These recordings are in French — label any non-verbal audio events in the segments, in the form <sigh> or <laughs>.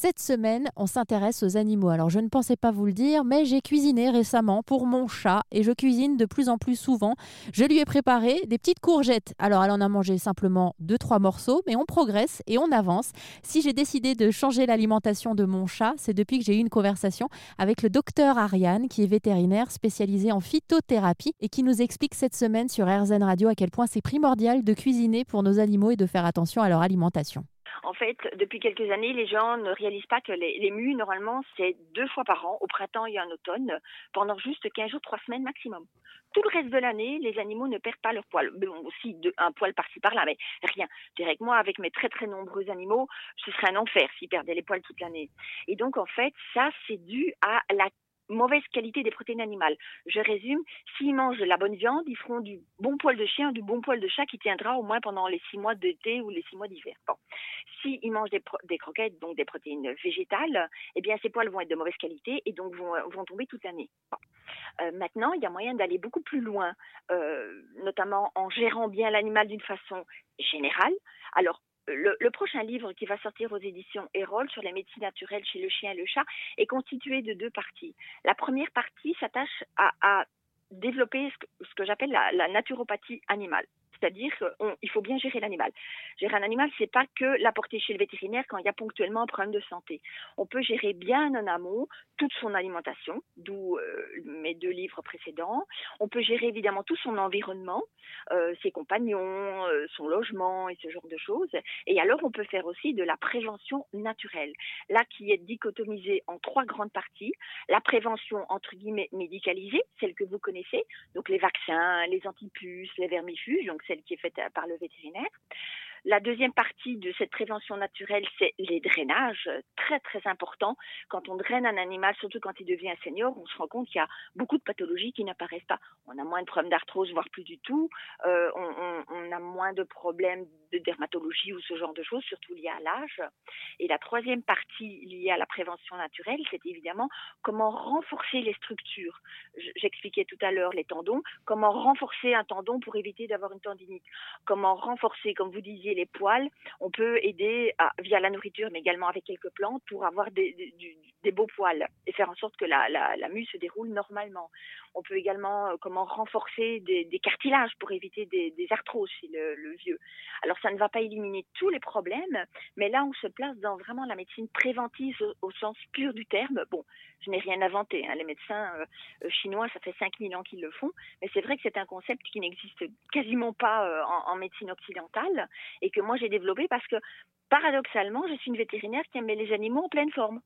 Cette semaine, on s'intéresse aux animaux. Alors, je ne pensais pas vous le dire, mais j'ai cuisiné récemment pour mon chat et je cuisine de plus en plus souvent. Je lui ai préparé des petites courgettes. Alors, elle en a mangé simplement deux, trois morceaux, mais on progresse et on avance. Si j'ai décidé de changer l'alimentation de mon chat, c'est depuis que j'ai eu une conversation avec le docteur Ariane, qui est vétérinaire spécialisé en phytothérapie et qui nous explique cette semaine sur RZN Radio à quel point c'est primordial de cuisiner pour nos animaux et de faire attention à leur alimentation. En fait, depuis quelques années, les gens ne réalisent pas que les, les normalement, c'est deux fois par an, au printemps et en automne, pendant juste 15 jours, 3 semaines maximum. Tout le reste de l'année, les animaux ne perdent pas leur poil. Bon, aussi un poil par-ci par-là, mais rien. Je dirais que moi, avec mes très très nombreux animaux, ce serait un enfer s'ils perdaient les poils toute l'année. Et donc, en fait, ça, c'est dû à la mauvaise qualité des protéines animales. Je résume, s'ils mangent de la bonne viande, ils feront du bon poil de chien, du bon poil de chat qui tiendra au moins pendant les six mois d'été ou les six mois d'hiver. Bon. S'ils mangent des, des, croquettes, donc des protéines végétales, eh bien ces poils vont être de mauvaise qualité et donc vont, tomber toute l'année. Bon. Euh, maintenant, il y a moyen d'aller beaucoup plus loin, euh, notamment en gérant bien l'animal d'une façon générale. Alors, le, prochain livre qui va sortir aux éditions Erol sur les médecines naturelles chez le chien et le chat est constitué de deux parties. La première partie s'attache à, développer ce que, j'appelle la, la, naturopathie animale. C'est-à-dire qu'il faut bien gérer l'animal. Gérer un animal, c'est pas que l'apporter chez le vétérinaire quand il y a ponctuellement un problème de santé. On peut gérer bien en amont toute son alimentation, d'où euh, mes deux livres précédents. On peut gérer évidemment tout son environnement, euh, ses compagnons, euh, son logement et ce genre de choses. Et alors, on peut faire aussi de la prévention naturelle, là qui est dichotomisée en trois grandes parties. La prévention entre guillemets médicalisée, celle que vous connaissez, donc les vaccins, les antipuces, les vermifuges, donc celle qui est faite par le vétérinaire. La deuxième partie de cette prévention naturelle, c'est les drainages, très très important. Quand on draine un animal, surtout quand il devient senior, on se rend compte qu'il y a beaucoup de pathologies qui n'apparaissent pas. On a moins de problèmes d'arthrose, voire plus du tout. Euh, on, a moins de problèmes de dermatologie ou ce genre de choses, surtout liées à l'âge. Et la troisième partie liée à la prévention naturelle, c'est évidemment comment renforcer les structures. J'expliquais tout à l'heure les tendons, comment renforcer un tendon pour éviter d'avoir une tendinite, comment renforcer, comme vous disiez, les poils, on peut aider via la nourriture, mais également avec quelques plantes pour avoir des, beaux poils et faire en sorte que la, mue se déroule normalement. On peut également euh, comment renforcer des, cartilages pour éviter des, arthroses chez le, vieux. Alors ça ne va pas éliminer tous les problèmes, mais là on se place dans vraiment la médecine préventive au, sens pur du terme. Bon, je n'ai rien inventé. Hein. Les médecins euh, chinois, ça fait 5000 ans qu'ils le font, mais c'est vrai que c'est un concept qui n'existe quasiment pas euh, en médecine occidentale et que moi j'ai développé parce que paradoxalement, je suis une vétérinaire qui aime les animaux en pleine forme.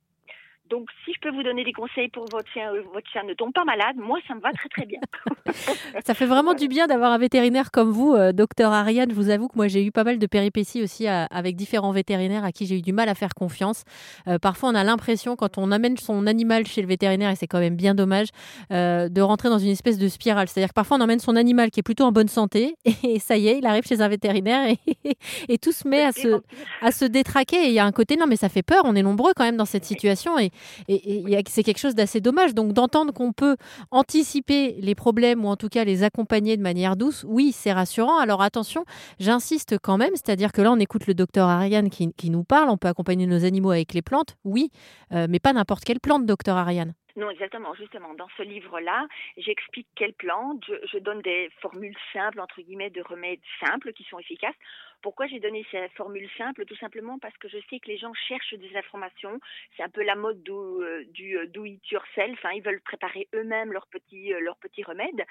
Donc, si je peux vous donner des conseils pour votre chien, euh, votre chien ne tombe pas malade, moi, ça me va très très bien. <laughs> ça fait vraiment du bien d'avoir un vétérinaire comme vous, euh, docteur Ariane. Je vous avoue que moi, j'ai eu pas mal de péripéties aussi à, avec différents vétérinaires à qui j'ai eu du mal à faire confiance. Euh, parfois, on a l'impression, quand on amène son animal chez le vétérinaire, et c'est quand même bien dommage, euh, de rentrer dans une espèce de spirale. C'est-à-dire que parfois, on emmène son animal qui est plutôt en bonne santé, <laughs> et ça y est, il arrive chez un vétérinaire, et, <laughs> et tout se met à se, à se détraquer. Et il y a un côté, non, mais ça fait peur, on est nombreux quand même dans cette situation. Et, et, c'est quelque chose d'assez dommage. Donc d'entendre qu'on peut anticiper les problèmes ou en tout cas les accompagner de manière douce, oui, c'est rassurant. Alors attention, j'insiste quand même, c'est-à-dire que là on écoute le docteur Ariane qui, qui, nous parle, on peut accompagner nos animaux avec les plantes, oui, euh, mais pas n'importe quelle plante, docteur Ariane. Non, exactement. Justement, dans ce livre-là, j'explique quelles plantes, je, donne des formules simples, entre guillemets, de remèdes simples qui sont efficaces. Pourquoi j'ai donné ces formules simples? Tout simplement parce que je sais que les gens cherchent des informations. C'est un peu la mode du, euh, du do it yourself. Hein. Ils veulent préparer eux-mêmes leurs petits, euh, leurs petits remèdes.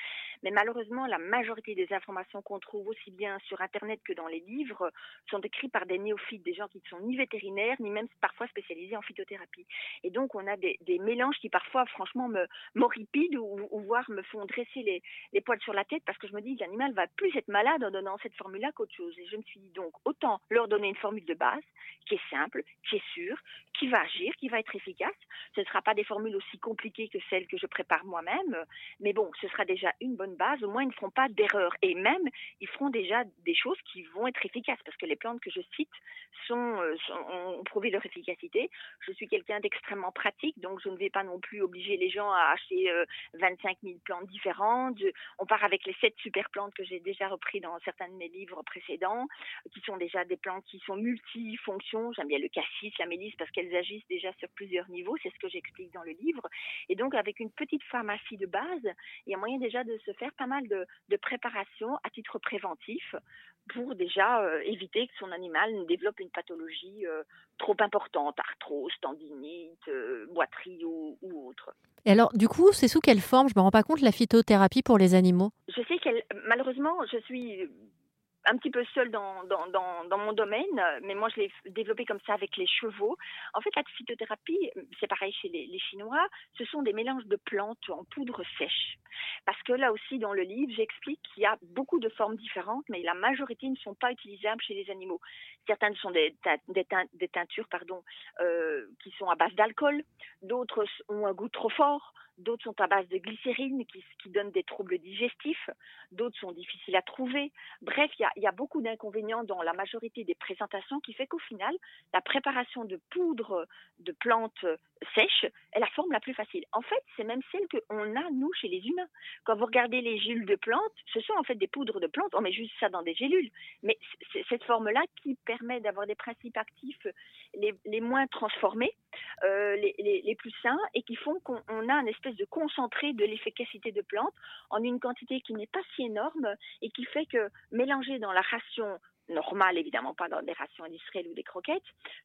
Mais malheureusement, la majorité des informations qu'on trouve aussi bien sur Internet que dans les livres sont écrites par des néophytes, des gens qui ne sont ni vétérinaires, ni même parfois spécialisés en phytothérapie. Et donc, on a des mélanges qui parfois, franchement, me m'horripilent ou, ou voire me font dresser les, poils sur la tête parce que je me dis l'animal va plus être malade en donnant cette formule-là qu'autre chose. Et je me suis dit donc autant leur donner une formule de base qui est simple, qui est sûre, qui va agir, qui va être efficace. Ce ne sera pas des formules aussi compliquées que celles que je prépare moi-même, mais bon, ce sera déjà une bonne base. Au moins, ils ne feront pas d'erreur et même ils feront déjà des choses qui vont être efficaces parce que les plantes que je cite sont, euh, sont ont prouvé leur efficacité. Je suis quelqu'un d'extrêmement pratique, donc je ne vais pas non plus obliger les gens à acheter euh, 25 000 plantes différentes. On part avec les sept super plantes que j'ai déjà repris dans certains de mes livres précédents qui sont déjà des plantes qui sont multifonctions. J'aime bien le cassis, la mélisse parce qu'elles elles agissent déjà sur plusieurs niveaux, c'est ce que j'explique dans le livre. Et donc, avec une petite pharmacie de base, il y a moyen déjà de se faire pas mal de, de préparation à titre préventif pour déjà euh, éviter que son animal ne développe une pathologie euh, trop importante, arthrose, tendinite, euh, boiterie ou. Et alors, du coup, c'est sous quelle forme? Je me rends pas compte la phytothérapie pour les animaux? Je sais qu'elle, malheureusement, je suis un petit peu seule dans, dans, mon domaine, mais moi je l'ai développé comme ça avec les chevaux. En fait, la phytothérapie, c'est pareil chez les, Chinois, ce sont des mélanges de plantes en poudre sèche. Parce que là aussi, dans le livre, j'explique qu'il y a beaucoup de formes différentes, mais la majorité ne sont pas utilisables chez les animaux. Certaines sont des, des, des teintures pardon, euh, qui sont à base d'alcool, d'autres ont un goût trop fort, d'autres sont à base de glycérine qui, qui donnent des troubles digestifs, d'autres sont difficiles à trouver. Bref, il y a, y a, beaucoup d'inconvénients dans la majorité des présentations qui fait qu'au final, la préparation de poudre de plantes sèches est la forme la plus facile. En fait, c'est même celle qu'on a, nous, chez les humains. Quand vous regardez les gélules de plantes, ce sont en fait des poudres de plantes, on met juste ça dans des gélules. Mais c'est cette forme-là qui permet d'avoir des principes actifs les, moins transformés, euh, les, plus sains, et qui font qu'on a un espèce de concentré de l'efficacité de plantes en une quantité qui n'est pas si énorme et qui fait que mélanger dans la ration normale, évidemment pas dans des rations industrielles ou des croquettes,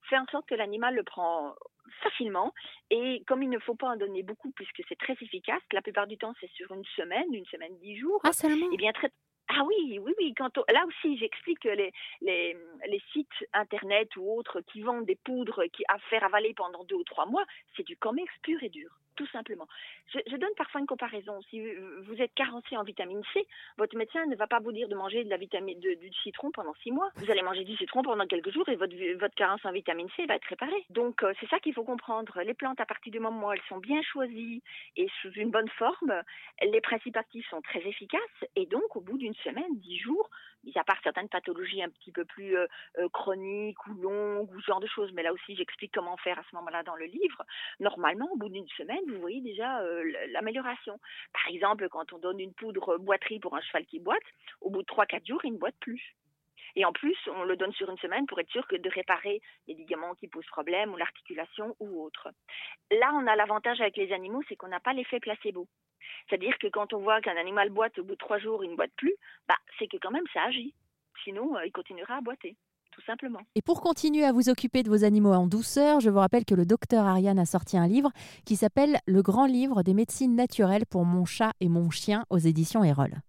fait en sorte que l'animal le prend facilement et comme il ne faut pas en donner beaucoup puisque c'est très efficace, la plupart du temps c'est sur une semaine, une semaine, dix jours. Ah seulement? Et eh bien très ah oui, oui, oui. Quand on... Là aussi, j'explique que les, les, les, sites internet ou autres qui vendent des poudres qui à faire avaler pendant deux ou trois mois, c'est du comex pur et dur tout simplement. Je, donne parfois une comparaison. Si vous êtes carencé en vitamine C, votre médecin ne va pas vous dire de manger du citron pendant six mois. Vous allez manger du citron pendant quelques jours et votre, votre carence en vitamine C va être réparée. Donc euh, c'est ça qu'il faut comprendre. Les plantes, à partir du moment où elles sont bien choisies et sous une bonne forme, les principes actifs sont très efficaces et donc au bout d'une semaine, dix jours, mis à part certaines pathologies un petit peu plus euh, euh, chroniques ou longues ou ce genre de choses, mais là aussi j'explique comment faire à ce moment-là dans le livre. Normalement, au bout d'une semaine, vous voyez déjà euh, l'amélioration. Par exemple, quand on donne une poudre boiterie pour un cheval qui boite, au bout de 3-4 jours, il ne boite plus. Et en plus, on le donne sur une semaine pour être sûr que de réparer les ligaments qui posent problème ou l'articulation ou autre. Là, on a l'avantage avec les animaux, c'est qu'on n'a pas l'effet placebo. C'est-à-dire que quand on voit qu'un animal boite au bout de trois jours, il ne boite plus, bah, c'est que quand même ça agit. Sinon, euh, il continuera à boiter Et pour continuer à vous occuper de vos animaux en douceur, je vous rappelle que le docteur Ariane a sorti un livre qui s'appelle Le grand livre des médecines naturelles pour mon chat et mon chien aux éditions Erol.